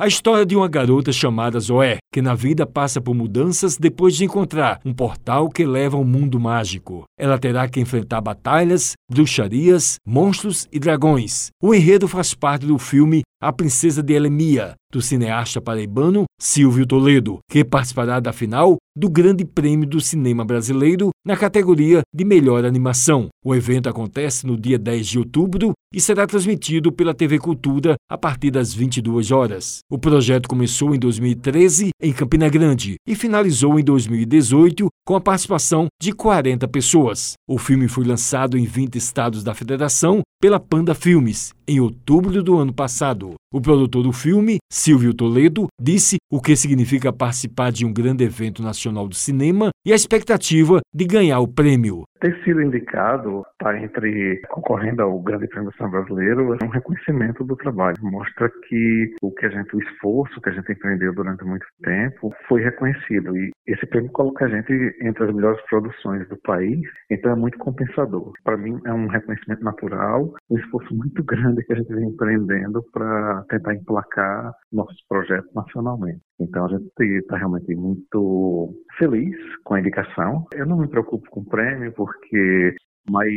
A história de uma garota chamada Zoé, que na vida passa por mudanças depois de encontrar um portal que leva ao mundo mágico. Ela terá que enfrentar batalhas, bruxarias, monstros e dragões. O enredo faz parte do filme A Princesa de Elemia, do cineasta paraibano Silvio Toledo, que participará da final do Grande Prêmio do Cinema Brasileiro na categoria de Melhor Animação. O evento acontece no dia 10 de outubro e será transmitido pela TV Cultura a partir das 22 horas. O projeto começou em 2013 em Campina Grande e finalizou em 2018 com a participação de 40 pessoas. O filme foi lançado em 20 estados da federação pela Panda Filmes em outubro do ano passado. O produtor do filme, Silvio Toledo, disse o que significa participar de um grande evento nacional do cinema e a expectativa de ganhar o prêmio. Ter sido indicado, está entre concorrendo ao Grande Prêmio Brasileiro, é um reconhecimento do trabalho. Mostra que o que a gente, o esforço que a gente empreendeu durante muito tempo foi reconhecido. E esse prêmio coloca a gente entre as melhores produções do país, então é muito compensador. Para mim é um reconhecimento natural, um esforço muito grande que a gente vem empreendendo para tentar emplacar nossos projetos nacionalmente. Então a gente está realmente muito feliz com a indicação. Eu não me preocupo com o prêmio, porque mas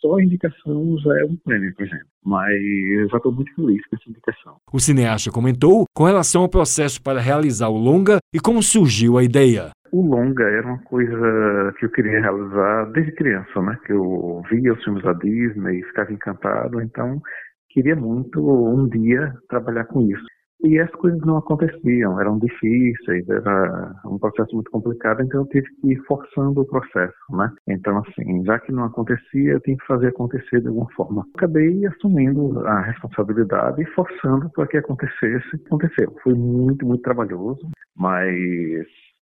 só a indicação já é um prêmio, por exemplo. Mas eu já estou muito feliz com essa indicação. O cineasta comentou com relação ao processo para realizar o longa e como surgiu a ideia. O longa era uma coisa que eu queria realizar desde criança, né? Que eu via os filmes da Disney, e ficava encantado, então queria muito um dia trabalhar com isso. E as coisas não aconteciam, eram difíceis, era um processo muito complicado, então eu tive que ir forçando o processo, né? Então, assim, já que não acontecia, eu tinha que fazer acontecer de alguma forma. Acabei assumindo a responsabilidade e forçando para que acontecesse. Aconteceu. Foi muito, muito trabalhoso, mas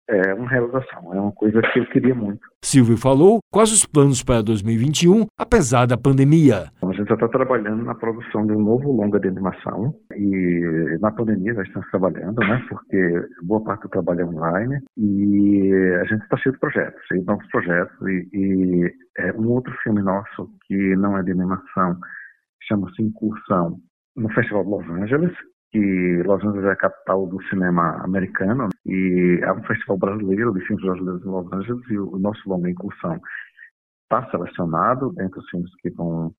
é uma realização, é uma coisa que eu queria muito. Silvio falou quais os planos para 2021, apesar da pandemia. A gente já está trabalhando na produção de um novo longa de animação e na pandemia já estamos trabalhando, né? Porque boa parte do trabalho é online e a gente está cheio de projetos, cheio de novos projetos e, e é, um outro filme nosso que não é de animação chama-se Incursão no Festival de Los Angeles, que Los Angeles é a capital do cinema americano e é um festival brasileiro de filmes brasileiros em Los Angeles e o nosso longa incursão está selecionado entre os filmes que vão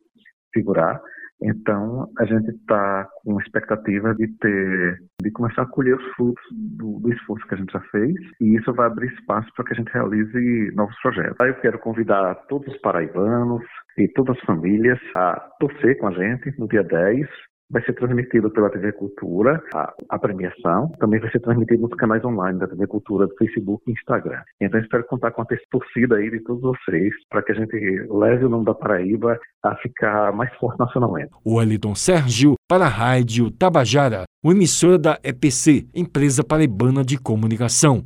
figurar. Então, a gente está com expectativa de ter, de começar a colher os frutos do, do, esforço que a gente já fez, e isso vai abrir espaço para que a gente realize novos projetos. Eu quero convidar todos os paraibanos e todas as famílias a torcer com a gente no dia 10, vai ser transmitido pela TV Cultura, a, a, premiação, também vai ser transmitido nos canais online da TV Cultura, do Facebook e Instagram. Então espero contar com a torcida aí de todos vocês, para que a gente leve o nome da Paraíba a ficar mais forte nacionalmente. O Eliton Sérgio para a Rádio Tabajara, uma emissora da EPC, Empresa Paraibana de Comunicação.